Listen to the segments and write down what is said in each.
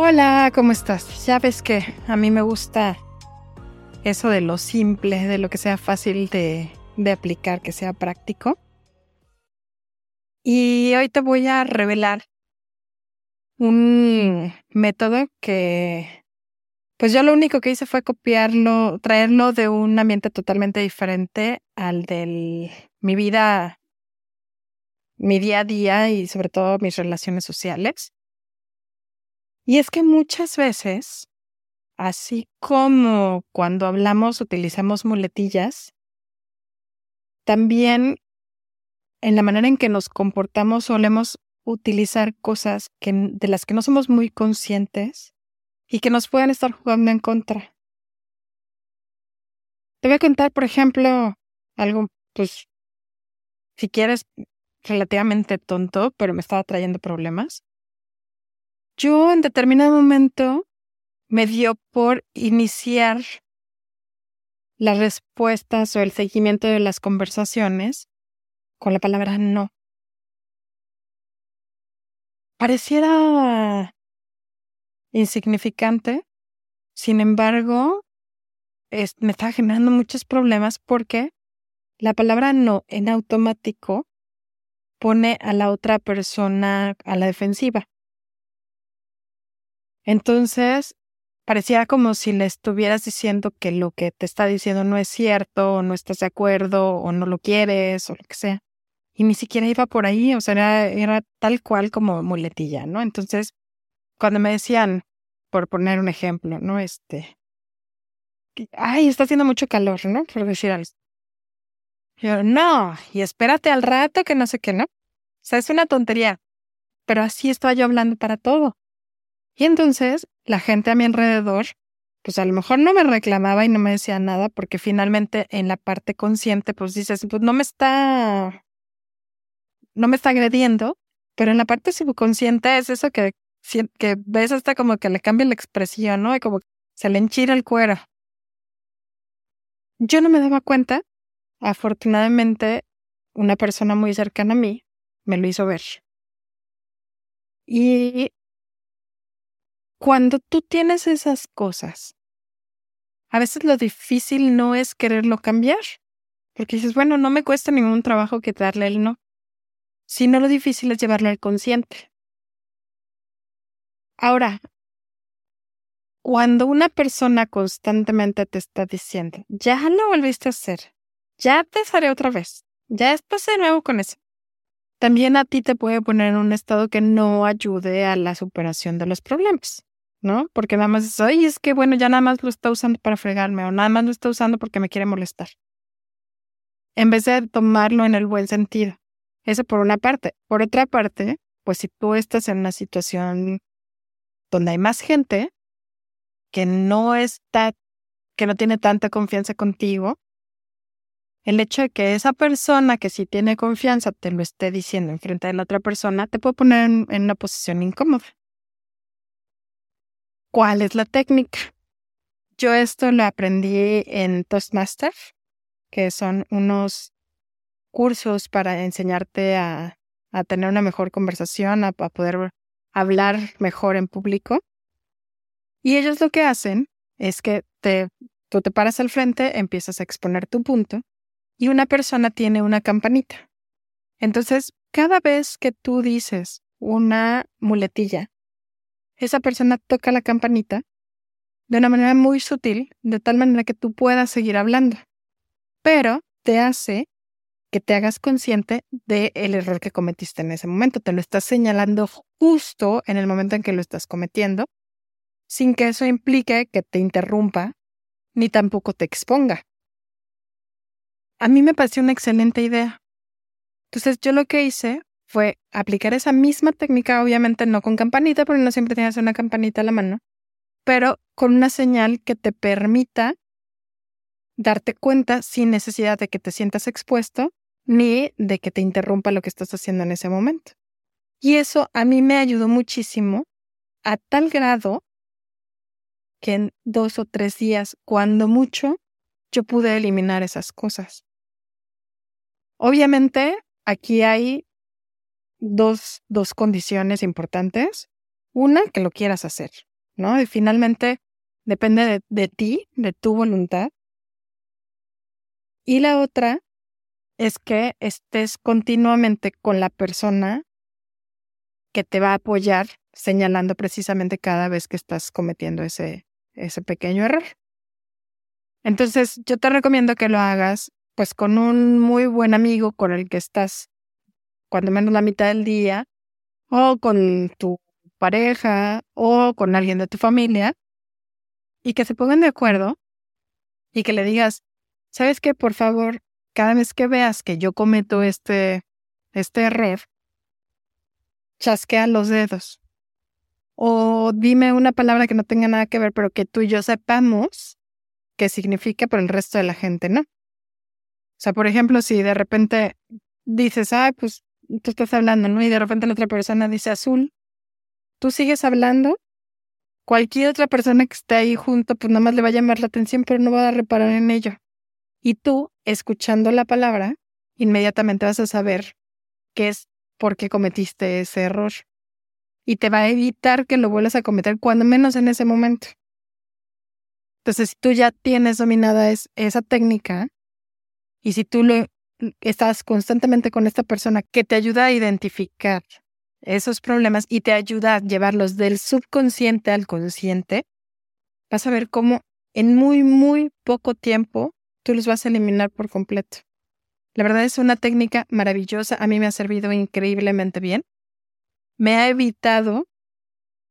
Hola, ¿cómo estás? Ya ves que a mí me gusta eso de lo simple, de lo que sea fácil de, aplicar, que sea práctico. Y hoy te voy a revelar un método que pues yo lo único que hice fue copiarlo, traerlo de un ambiente totalmente diferente al de mi vida, mi día a día y sobre todo mis relaciones sociales. Y es que muchas veces, así como cuando hablamos utilizamos muletillas, también en la manera en que nos comportamos solemos utilizar cosas que, de las que no somos muy conscientes y que nos puedan estar jugando en contra. Te voy a contar, por ejemplo, algo, pues, si quieres, relativamente tonto, pero me estaba trayendo problemas. Yo en determinado momento me dio por iniciar las respuestas o el seguimiento de las conversaciones con la palabra no. Pareciera insignificante. Sin embargo, me está generando muchos problemas porque la palabra no en automático pone a la otra persona a la defensiva. Entonces, parecía como si le estuvieras diciendo que lo que te está diciendo no es cierto, o no estás de acuerdo, o no lo quieres, o lo que sea. Y ni siquiera iba por ahí, o sea, era, era tal cual como muletilla, ¿no? Entonces, cuando me decían, por poner un ejemplo, ¿no? Este, ay, está haciendo mucho calor, ¿no? Por decir algo. Yo, no, y espérate al rato que no sé qué, ¿no? O sea, es una tontería. Pero así estaba yo hablando para todo. Y entonces la gente a mi alrededor, pues a lo mejor no me reclamaba y no me decía nada, porque finalmente en la parte consciente, pues dices, pues no me está, no me está agrediendo, pero en la parte subconsciente es eso que que ves hasta como que le cambia la expresión, ¿no? Y como se le enchira el cuero. Yo no me daba cuenta. Afortunadamente, una persona muy cercana a mí me lo hizo ver. Y cuando tú tienes esas cosas, a veces lo difícil no es quererlo cambiar, porque dices, bueno, no me cuesta ningún trabajo que darle el no, sino lo difícil es llevarlo al consciente. Ahora, cuando una persona constantemente te está diciendo, ya lo volviste a hacer, ya te haré otra vez, ya estás de nuevo con eso, también a ti te puede poner en un estado que no ayude a la superación de los problemas, ¿no? Porque nada más es, oye, es que bueno, ya nada más lo está usando para fregarme o nada más lo está usando porque me quiere molestar. En vez de tomarlo en el buen sentido. Eso por una parte. Por otra parte, pues si tú estás en una situación donde hay más gente que no está, que no tiene tanta confianza contigo, el hecho de que esa persona que sí tiene confianza te lo esté diciendo en frente de la otra persona te puede poner en, en una posición incómoda. ¿Cuál es la técnica? Yo esto lo aprendí en Toastmaster, que son unos cursos para enseñarte a, a tener una mejor conversación, a, a poder hablar mejor en público. Y ellos lo que hacen es que te, tú te paras al frente, empiezas a exponer tu punto y una persona tiene una campanita. Entonces, cada vez que tú dices una muletilla, esa persona toca la campanita de una manera muy sutil, de tal manera que tú puedas seguir hablando. Pero te hace que te hagas consciente del error que cometiste en ese momento. Te lo estás señalando justo en el momento en que lo estás cometiendo, sin que eso implique que te interrumpa ni tampoco te exponga. A mí me pareció una excelente idea. Entonces yo lo que hice fue aplicar esa misma técnica, obviamente no con campanita, porque no siempre tienes una campanita a la mano, pero con una señal que te permita darte cuenta sin necesidad de que te sientas expuesto ni de que te interrumpa lo que estás haciendo en ese momento. Y eso a mí me ayudó muchísimo a tal grado que en dos o tres días, cuando mucho, yo pude eliminar esas cosas. Obviamente, aquí hay dos, dos condiciones importantes. Una, que lo quieras hacer, ¿no? Y finalmente depende de, de ti, de tu voluntad. Y la otra es que estés continuamente con la persona que te va a apoyar señalando precisamente cada vez que estás cometiendo ese, ese pequeño error. Entonces, yo te recomiendo que lo hagas pues con un muy buen amigo con el que estás cuando menos la mitad del día, o con tu pareja, o con alguien de tu familia, y que se pongan de acuerdo y que le digas, ¿sabes qué? Por favor, cada vez que veas que yo cometo este, este error, chasquea los dedos. O dime una palabra que no tenga nada que ver, pero que tú y yo sepamos qué significa para el resto de la gente, ¿no? O sea, por ejemplo, si de repente dices, ay, pues tú estás hablando, ¿no? Y de repente la otra persona dice azul, tú sigues hablando, cualquier otra persona que esté ahí junto, pues nada más le va a llamar la atención, pero no va a reparar en ello. Y tú, escuchando la palabra, inmediatamente vas a saber qué es por qué cometiste ese error. Y te va a evitar que lo vuelvas a cometer, cuando menos en ese momento. Entonces, si tú ya tienes dominada esa técnica, y si tú lo estás constantemente con esta persona que te ayuda a identificar esos problemas y te ayuda a llevarlos del subconsciente al consciente, vas a ver cómo en muy, muy poco tiempo tú los vas a eliminar por completo. La verdad es una técnica maravillosa, a mí me ha servido increíblemente bien. Me ha evitado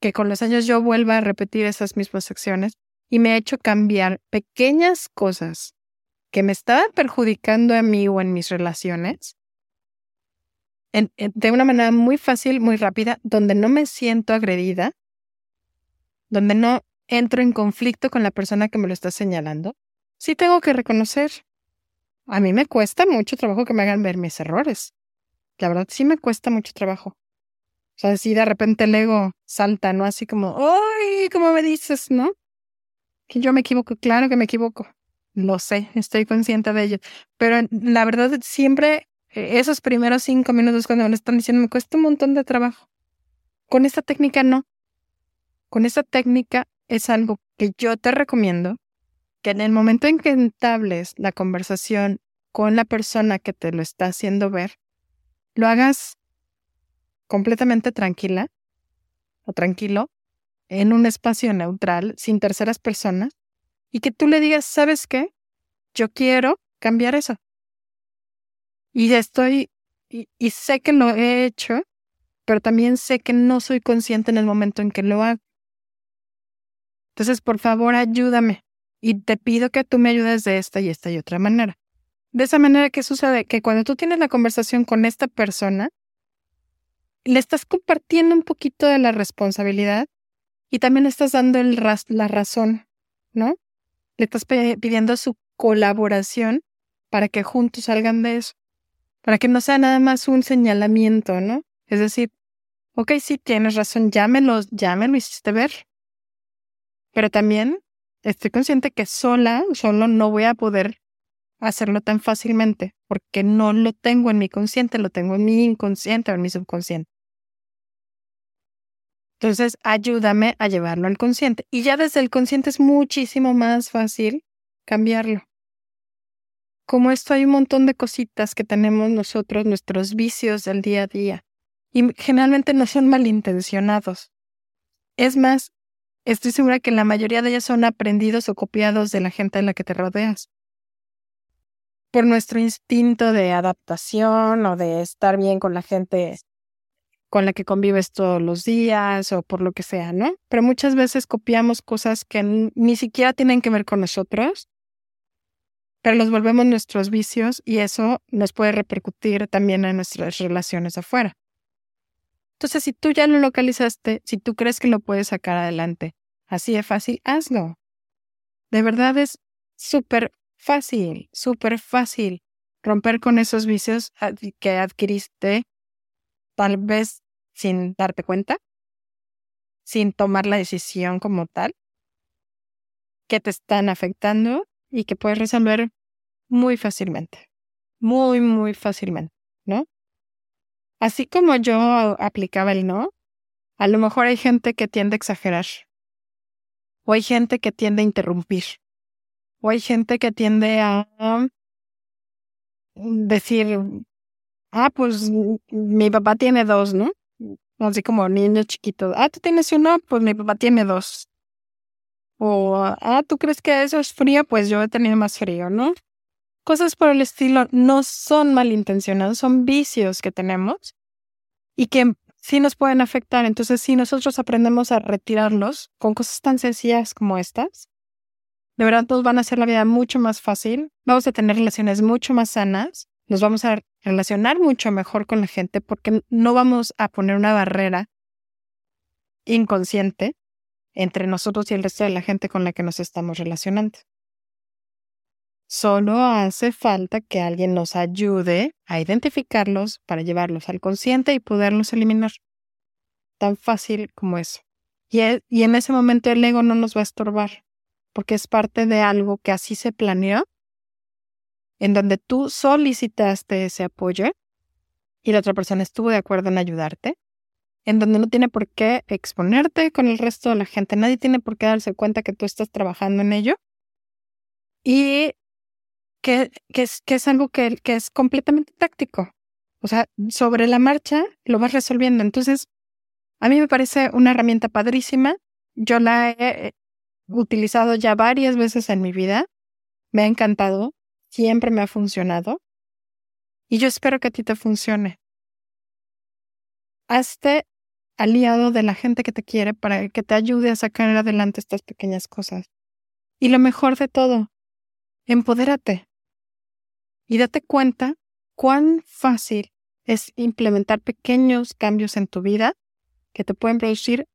que con los años yo vuelva a repetir esas mismas acciones y me ha hecho cambiar pequeñas cosas que me estaban perjudicando a mí o en mis relaciones de una manera muy fácil, muy rápida, donde no me siento agredida, donde no entro en conflicto con la persona que me lo está señalando, sí tengo que reconocer. A mí me cuesta mucho trabajo que me hagan ver mis errores. La verdad sí me cuesta mucho trabajo. O sea, si de repente el ego salta, ¿no? Así como, ¡ay! ¿Cómo me dices, no? Que yo me equivoco, claro que me equivoco. Lo sé, estoy consciente de ello. Pero la verdad, siempre eh, esos primeros cinco minutos cuando me están diciendo me cuesta un montón de trabajo. Con esta técnica no. Con esta técnica es algo que yo te recomiendo que en el momento en que entables la conversación con la persona que te lo está haciendo ver, lo hagas completamente tranquila o tranquilo, en un espacio neutral, sin terceras personas, y que tú le digas, ¿sabes qué? Yo quiero cambiar eso. Y estoy, y, sé que lo he hecho, pero también sé que no soy consciente en el momento en que lo hago. Entonces, por favor, ayúdame. Y te pido que tú me ayudes de esta y esta y otra manera. De esa manera, ¿qué sucede? Que cuando tú tienes la conversación con esta persona, le estás compartiendo un poquito de la responsabilidad y también le estás dando el la razón, ¿no? Le estás pidiendo su colaboración para que juntos salgan de eso. Para que no sea nada más un señalamiento, ¿no? Es decir, ok, sí, tienes razón, ya me lo, hiciste ver. Pero también estoy consciente que sola, solo no voy a poder hacerlo tan fácilmente, porque no lo tengo en mi consciente, lo tengo en mi inconsciente o en mi subconsciente. Entonces, ayúdame a llevarlo al consciente. Y ya desde el consciente es muchísimo más fácil cambiarlo. Como esto hay un montón de cositas que tenemos nosotros, nuestros vicios del día a día. Y generalmente no son malintencionados. Es más, estoy segura que la mayoría de ellas son aprendidos o copiados de la gente en la que te rodeas. Por nuestro instinto de adaptación o de estar bien con la gente con la que convives todos los días o por lo que sea, ¿no? Pero muchas veces copiamos cosas que ni siquiera tienen que ver con nosotros, pero los volvemos nuestros vicios y eso nos puede repercutir también en nuestras relaciones afuera. Entonces, si tú ya lo localizaste, si tú crees que lo puedes sacar adelante, así de fácil, hazlo. De verdad es súper fácil, súper fácil romper con esos vicios que adquiriste tal vez sin darte cuenta, sin tomar la decisión como tal, que te están afectando y que puedes resolver muy fácilmente, muy, muy fácilmente, ¿no? Así como yo aplicaba el no, a lo mejor hay gente que tiende a exagerar, o hay gente que tiende a interrumpir, o hay gente que tiende a decir, ah, pues mi papá tiene dos, ¿no? Así como niños chiquitos. Ah, tú tienes uno, pues mi papá tiene dos. O, ah, tú crees que eso es frío, pues yo he tenido más frío, ¿no? Cosas por el estilo no son malintencionados, son vicios que tenemos y que sí nos pueden afectar. Entonces, si nosotros aprendemos a retirarlos con cosas tan sencillas como estas, de verdad nos van a hacer la vida mucho más fácil, vamos a tener relaciones mucho más sanas nos vamos a relacionar mucho mejor con la gente porque no vamos a poner una barrera inconsciente entre nosotros y el resto de la gente con la que nos estamos relacionando. Solo hace falta que alguien nos ayude a identificarlos para llevarlos al consciente y poderlos eliminar. Tan fácil como eso. Y, e, en ese momento el ego no nos va a estorbar, porque es parte de algo que así se planeó en donde tú solicitaste ese apoyo y la otra persona estuvo de acuerdo en ayudarte, en donde no tiene por qué exponerte con el resto de la gente, nadie tiene por qué darse cuenta que tú estás trabajando en ello y que, que, es, que es algo que, que es completamente táctico. O sea, sobre la marcha lo vas resolviendo. Entonces, a mí me parece una herramienta padrísima. Yo la he utilizado ya varias veces en mi vida. Me ha encantado siempre me ha funcionado y yo espero que a ti te funcione. Hazte aliado de la gente que te quiere para que te ayude a sacar adelante estas pequeñas cosas. Y lo mejor de todo, empodérate y date cuenta cuán fácil es implementar pequeños cambios en tu vida que te pueden producir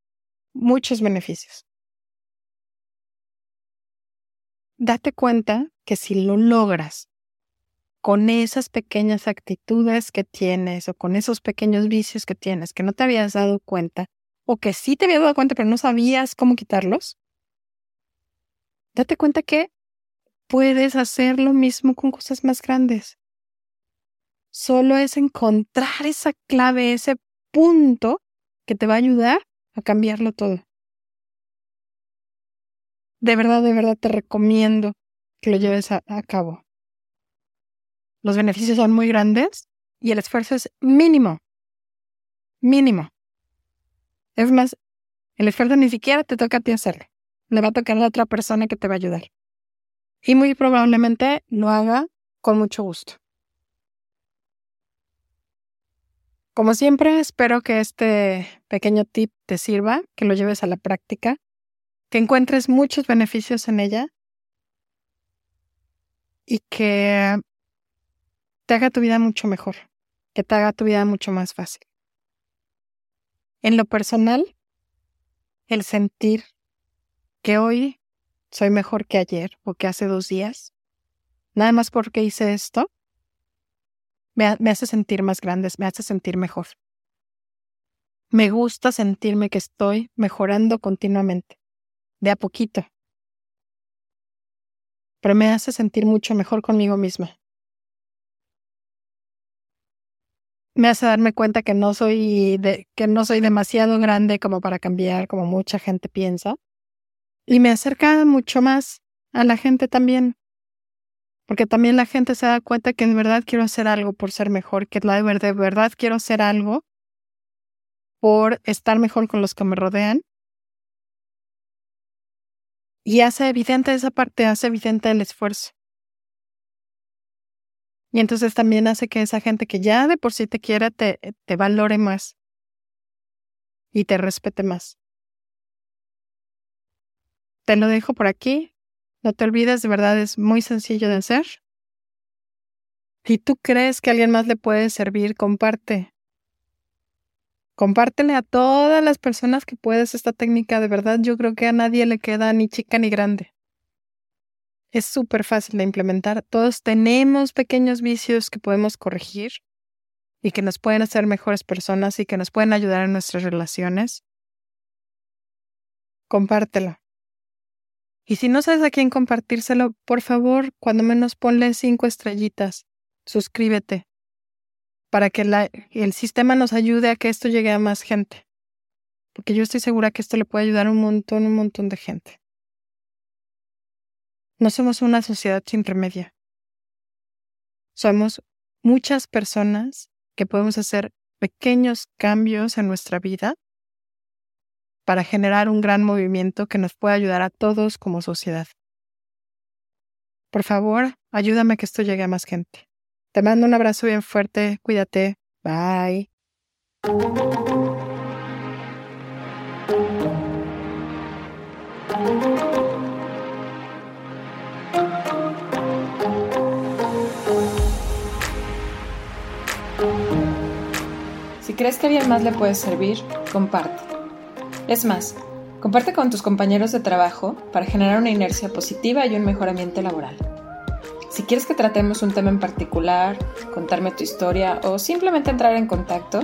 muchos beneficios. Date cuenta que si lo logras con esas pequeñas actitudes que tienes o con esos pequeños vicios que tienes que no te habías dado cuenta o que sí te habías dado cuenta pero no sabías cómo quitarlos, date cuenta que puedes hacer lo mismo con cosas más grandes. Solo es encontrar esa clave, ese punto que te va a ayudar a cambiarlo todo. De verdad, de verdad te recomiendo que lo lleves a, cabo. Los beneficios son muy grandes y el esfuerzo es mínimo. Mínimo. Es más, el esfuerzo ni siquiera te toca a ti hacerlo. Le va a tocar a la otra persona que te va a ayudar. Y muy probablemente lo haga con mucho gusto. Como siempre, espero que este pequeño tip te sirva, que lo lleves a la práctica, que encuentres muchos beneficios en ella y que te haga tu vida mucho mejor, que te haga tu vida mucho más fácil. En lo personal, el sentir que hoy soy mejor que ayer o que hace dos días, nada más porque hice esto, me, hace sentir más grande, me hace sentir mejor. Me gusta sentirme que estoy mejorando continuamente, de a poquito, pero me hace sentir mucho mejor conmigo misma. Me hace darme cuenta que no soy de, que no soy demasiado grande como para cambiar, como mucha gente piensa. Y me acerca mucho más a la gente también. Porque también la gente se da cuenta que en verdad quiero hacer algo por ser mejor, que de verdad, quiero hacer algo por estar mejor con los que me rodean. Y hace evidente esa parte, hace evidente el esfuerzo. Y entonces también hace que esa gente que ya de por sí te quiera te, te valore más y te respete más. Te lo dejo por aquí. No te olvides, de verdad es muy sencillo de hacer. Si tú crees que alguien más le puede servir, comparte. Compártele a todas las personas que puedes esta técnica. De verdad, yo creo que a nadie le queda ni chica ni grande. Es súper fácil de implementar. Todos tenemos pequeños vicios que podemos corregir y que nos pueden hacer mejores personas y que nos pueden ayudar en nuestras relaciones. Compártelo. Y si no sabes a quién compartírselo, por favor, cuando menos ponle cinco estrellitas suscríbete para que el sistema nos ayude a que esto llegue a más gente. Porque yo estoy segura que esto le puede ayudar a un montón, un montón de gente. No somos una sociedad sin remedio. Somos muchas personas que podemos hacer pequeños cambios en nuestra vida para generar un gran movimiento que nos pueda ayudar a todos como sociedad. Por favor, ayúdame a que esto llegue a más gente. Te mando un abrazo bien fuerte, cuídate, bye. Si crees que a alguien más le puede servir, comparte. Es más, comparte con tus compañeros de trabajo para generar una inercia positiva y un mejor ambiente laboral. Si quieres que tratemos un tema en particular, contarme tu historia o simplemente entrar en contacto,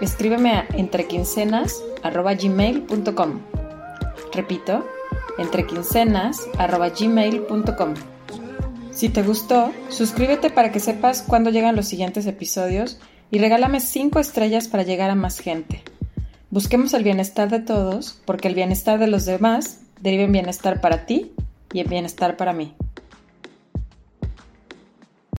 escríbeme a entrequincenas.gmail.com. Repito, entrequincenas.gmail.com. Si te gustó, suscríbete para que sepas cuándo llegan los siguientes episodios y regálame 5 estrellas para llegar a más gente. Busquemos el bienestar de todos, porque el bienestar de los demás deriva en bienestar para ti y en bienestar para mí.